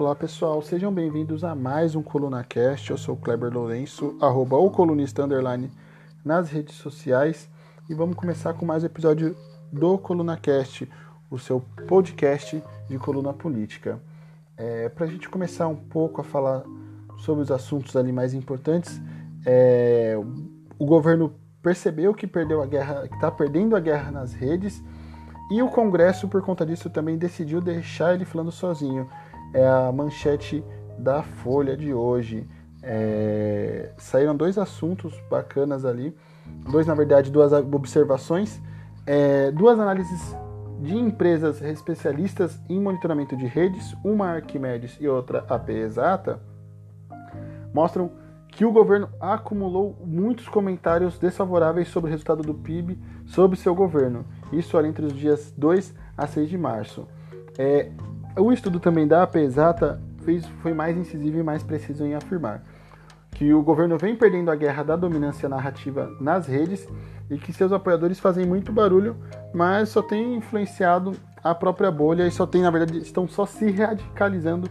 Olá pessoal, sejam bem-vindos a mais um ColunaCast. Eu sou o Kleber Lourenço, arroba o colunista underline nas redes sociais e vamos começar com mais um episódio do ColunaCast, o seu podcast de coluna política. É, Para a gente começar um pouco a falar sobre os assuntos ali mais importantes, é, o governo percebeu que perdeu a guerra, que está perdendo a guerra nas redes e o Congresso, por conta disso, também decidiu deixar ele falando sozinho. É a manchete da Folha de hoje. É... Saíram dois assuntos bacanas ali. Dois, na verdade, duas observações. É... Duas análises de empresas especialistas em monitoramento de redes, uma Arquimedes e outra AP Exata, mostram que o governo acumulou muitos comentários desfavoráveis sobre o resultado do PIB sobre seu governo, isso ali entre os dias 2 a 6 de março. É, o estudo também da AP Exata fez, foi mais incisivo e mais preciso em afirmar que o governo vem perdendo a guerra da dominância narrativa nas redes e que seus apoiadores fazem muito barulho, mas só tem influenciado a própria bolha e só tem, na verdade, estão só se radicalizando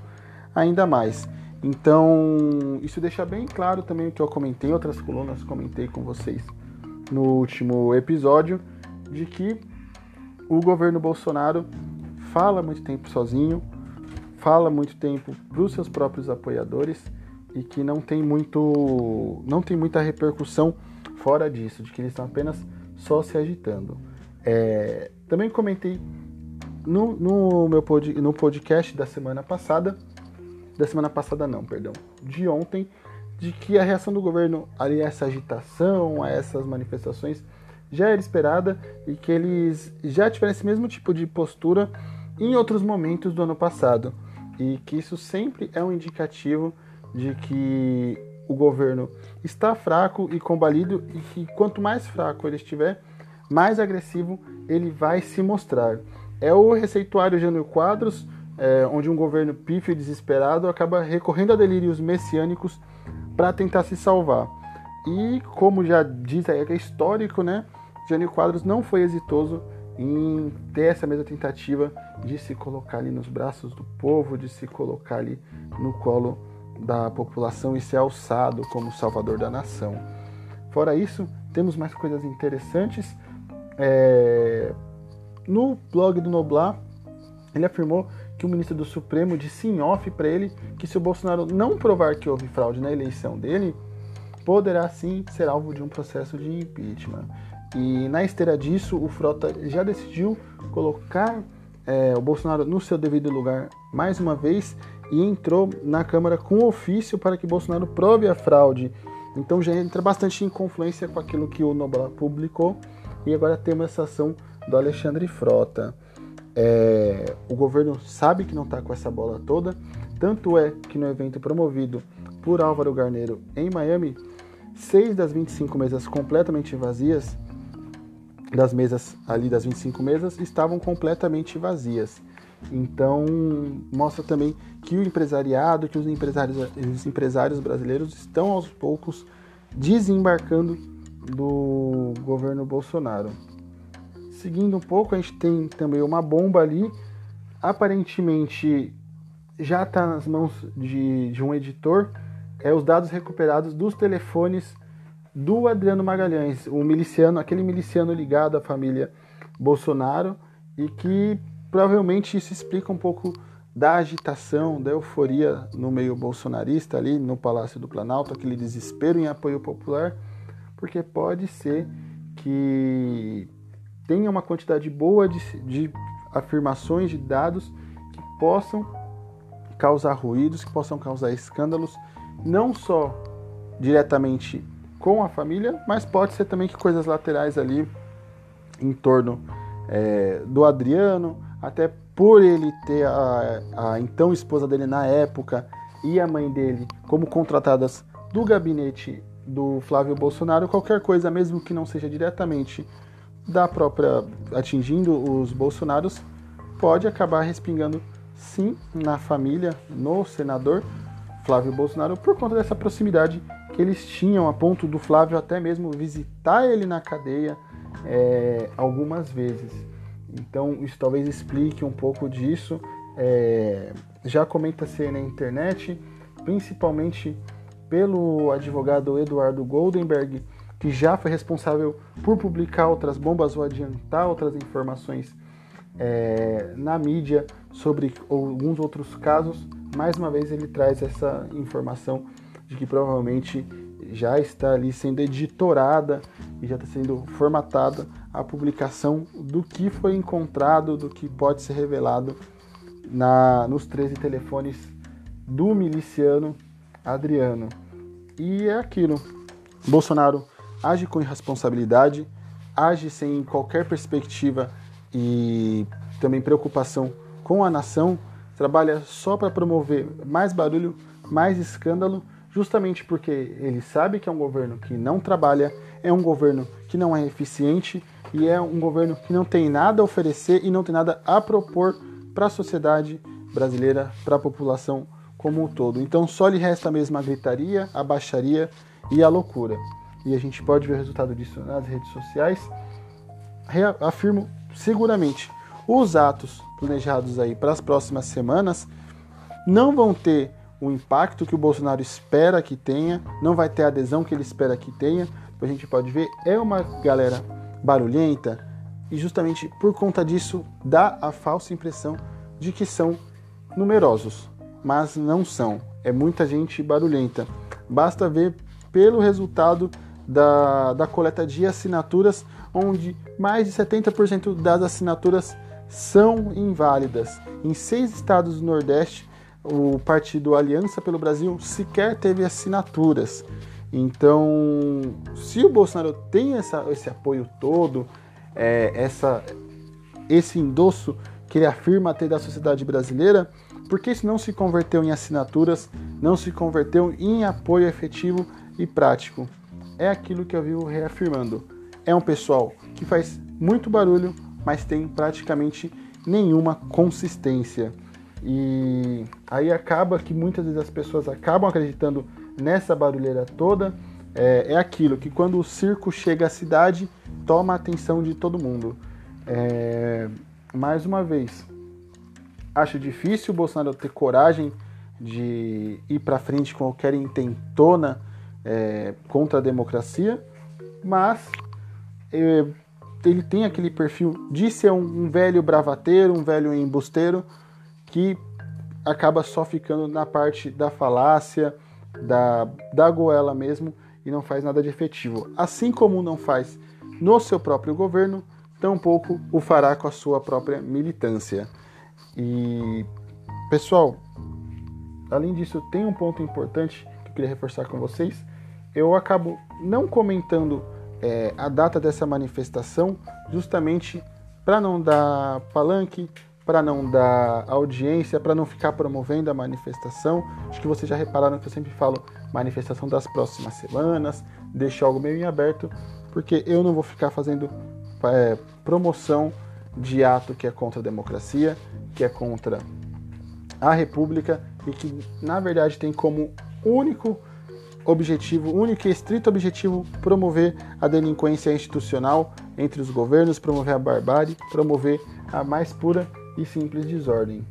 ainda mais. Então, isso deixa bem claro também o que eu comentei, outras colunas comentei com vocês no último episódio, de que o governo Bolsonaro fala muito tempo sozinho, fala muito tempo para os seus próprios apoiadores e que não tem muito não tem muita repercussão fora disso, de que eles estão apenas só se agitando. É, também comentei no, no meu pod, no podcast da semana passada da semana passada não, perdão, de ontem, de que a reação do governo a essa agitação, a essas manifestações, já era esperada e que eles já tiveram esse mesmo tipo de postura em outros momentos do ano passado. E que isso sempre é um indicativo de que o governo está fraco e combalido e que quanto mais fraco ele estiver, mais agressivo ele vai se mostrar. É o receituário Jânio Quadros é, onde um governo pífio e desesperado acaba recorrendo a delírios messiânicos para tentar se salvar. E como já diz aí, é histórico, né? Jânio Quadros não foi exitoso em ter essa mesma tentativa de se colocar ali nos braços do povo, de se colocar ali no colo da população e ser alçado como salvador da nação. Fora isso, temos mais coisas interessantes. É... No blog do Noblar, ele afirmou que o ministro do Supremo disse em off para ele que se o Bolsonaro não provar que houve fraude na eleição dele, poderá sim ser alvo de um processo de impeachment. E na esteira disso, o Frota já decidiu colocar é, o Bolsonaro no seu devido lugar mais uma vez e entrou na Câmara com ofício para que Bolsonaro prove a fraude. Então já entra bastante em confluência com aquilo que o Nobel publicou e agora temos essa ação do Alexandre Frota. É, o governo sabe que não está com essa bola toda, tanto é que no evento promovido por Álvaro Garneiro em Miami, seis das 25 mesas completamente vazias, das mesas ali das 25 mesas, estavam completamente vazias. Então mostra também que o empresariado, que os empresários, os empresários brasileiros estão aos poucos desembarcando do governo Bolsonaro. Seguindo um pouco, a gente tem também uma bomba ali. Aparentemente já está nas mãos de, de um editor. É os dados recuperados dos telefones do Adriano Magalhães, o miliciano, aquele miliciano ligado à família Bolsonaro e que provavelmente isso explica um pouco da agitação, da euforia no meio bolsonarista ali no Palácio do Planalto, aquele desespero em apoio popular, porque pode ser que tenha uma quantidade boa de, de afirmações, de dados que possam causar ruídos, que possam causar escândalos, não só diretamente com a família, mas pode ser também que coisas laterais ali em torno é, do Adriano, até por ele ter a, a então esposa dele na época e a mãe dele como contratadas do gabinete do Flávio Bolsonaro, qualquer coisa, mesmo que não seja diretamente da própria atingindo os bolsonaros pode acabar respingando sim na família, no senador Flávio Bolsonaro por conta dessa proximidade que eles tinham a ponto do Flávio até mesmo visitar ele na cadeia é, algumas vezes. Então isso talvez explique um pouco disso. é, já comenta-se na internet, principalmente pelo advogado Eduardo Goldenberg, que já foi responsável por publicar outras bombas ou adiantar outras informações é, na mídia sobre alguns outros casos. Mais uma vez ele traz essa informação de que provavelmente já está ali sendo editorada e já está sendo formatada a publicação do que foi encontrado, do que pode ser revelado na, nos 13 telefones do miliciano Adriano. E é aquilo. Bolsonaro age com irresponsabilidade, age sem qualquer perspectiva e também preocupação com a nação, trabalha só para promover mais barulho, mais escândalo, justamente porque ele sabe que é um governo que não trabalha, é um governo que não é eficiente e é um governo que não tem nada a oferecer e não tem nada a propor para a sociedade brasileira, para a população como um todo. Então só lhe resta mesmo a gritaria, a baixaria e a loucura. E a gente pode ver o resultado disso nas redes sociais. Afirmo seguramente, os atos planejados aí para as próximas semanas não vão ter o impacto que o Bolsonaro espera que tenha, não vai ter a adesão que ele espera que tenha. A gente pode ver, é uma galera barulhenta e justamente por conta disso dá a falsa impressão de que são numerosos, mas não são. É muita gente barulhenta. Basta ver pelo resultado da, da coleta de assinaturas, onde mais de 70% das assinaturas são inválidas. Em seis estados do Nordeste, o partido Aliança pelo Brasil sequer teve assinaturas. Então, se o Bolsonaro tem essa, esse apoio todo, é, essa, esse endosso que ele afirma ter da sociedade brasileira, por que isso não se converteu em assinaturas, não se converteu em apoio efetivo e prático? É aquilo que eu vivo reafirmando. É um pessoal que faz muito barulho, mas tem praticamente nenhuma consistência. E aí acaba que muitas vezes as pessoas acabam acreditando nessa barulheira toda. É, é aquilo que quando o circo chega à cidade, toma a atenção de todo mundo. É, mais uma vez, acho difícil o Bolsonaro ter coragem de ir para frente com qualquer intentona é, contra a democracia, mas é, ele tem aquele perfil de ser um, um velho bravateiro, um velho embusteiro, que acaba só ficando na parte da falácia, da, da goela mesmo, e não faz nada de efetivo. Assim como não faz no seu próprio governo, tampouco o fará com a sua própria militância. E, pessoal, além disso, tem um ponto importante que eu queria reforçar com vocês. Eu acabo não comentando é, a data dessa manifestação, justamente para não dar palanque, para não dar audiência, para não ficar promovendo a manifestação. Acho que vocês já repararam que eu sempre falo manifestação das próximas semanas, deixo algo meio em aberto, porque eu não vou ficar fazendo é, promoção de ato que é contra a democracia, que é contra a república e que na verdade tem como único objetivo, único e estrito objetivo, promover a delinquência institucional entre os governos, promover a barbárie, promover a mais pura e simples desordem.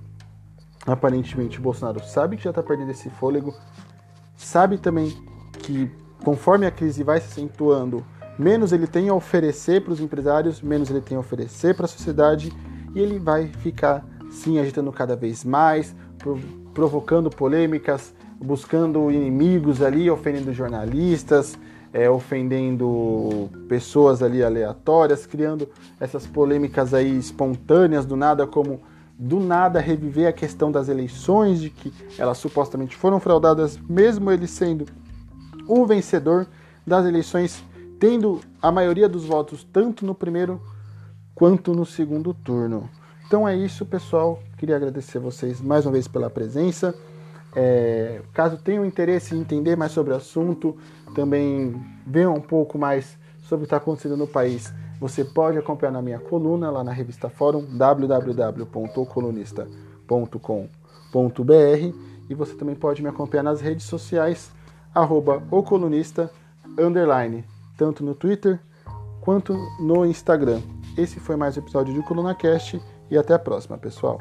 Aparentemente, Bolsonaro sabe que já está perdendo esse fôlego, sabe também que conforme a crise vai se acentuando, menos ele tem a oferecer para os empresários, menos ele tem a oferecer para a sociedade, e ele vai ficar sim agitando cada vez mais, provocando polêmicas, buscando inimigos ali, ofendendo jornalistas, é, ofendendo pessoas ali aleatórias, criando essas polêmicas aí espontâneas do nada, como do nada reviver a questão das eleições, de que elas supostamente foram fraudadas, mesmo ele sendo o vencedor das eleições, tendo a maioria dos votos tanto no primeiro quanto no segundo turno. Então é isso, pessoal. Queria agradecer vocês mais uma vez pela presença. É, caso tenham interesse em entender mais sobre o assunto, também ver um pouco mais sobre o que está acontecendo no país, você pode acompanhar na minha coluna lá na revista Fórum, www.colunista.com.br e você também pode me acompanhar nas redes sociais, arroba ocolunista, underline, tanto no Twitter quanto no Instagram. Esse foi mais um episódio de Coluna Cast e até a próxima, pessoal.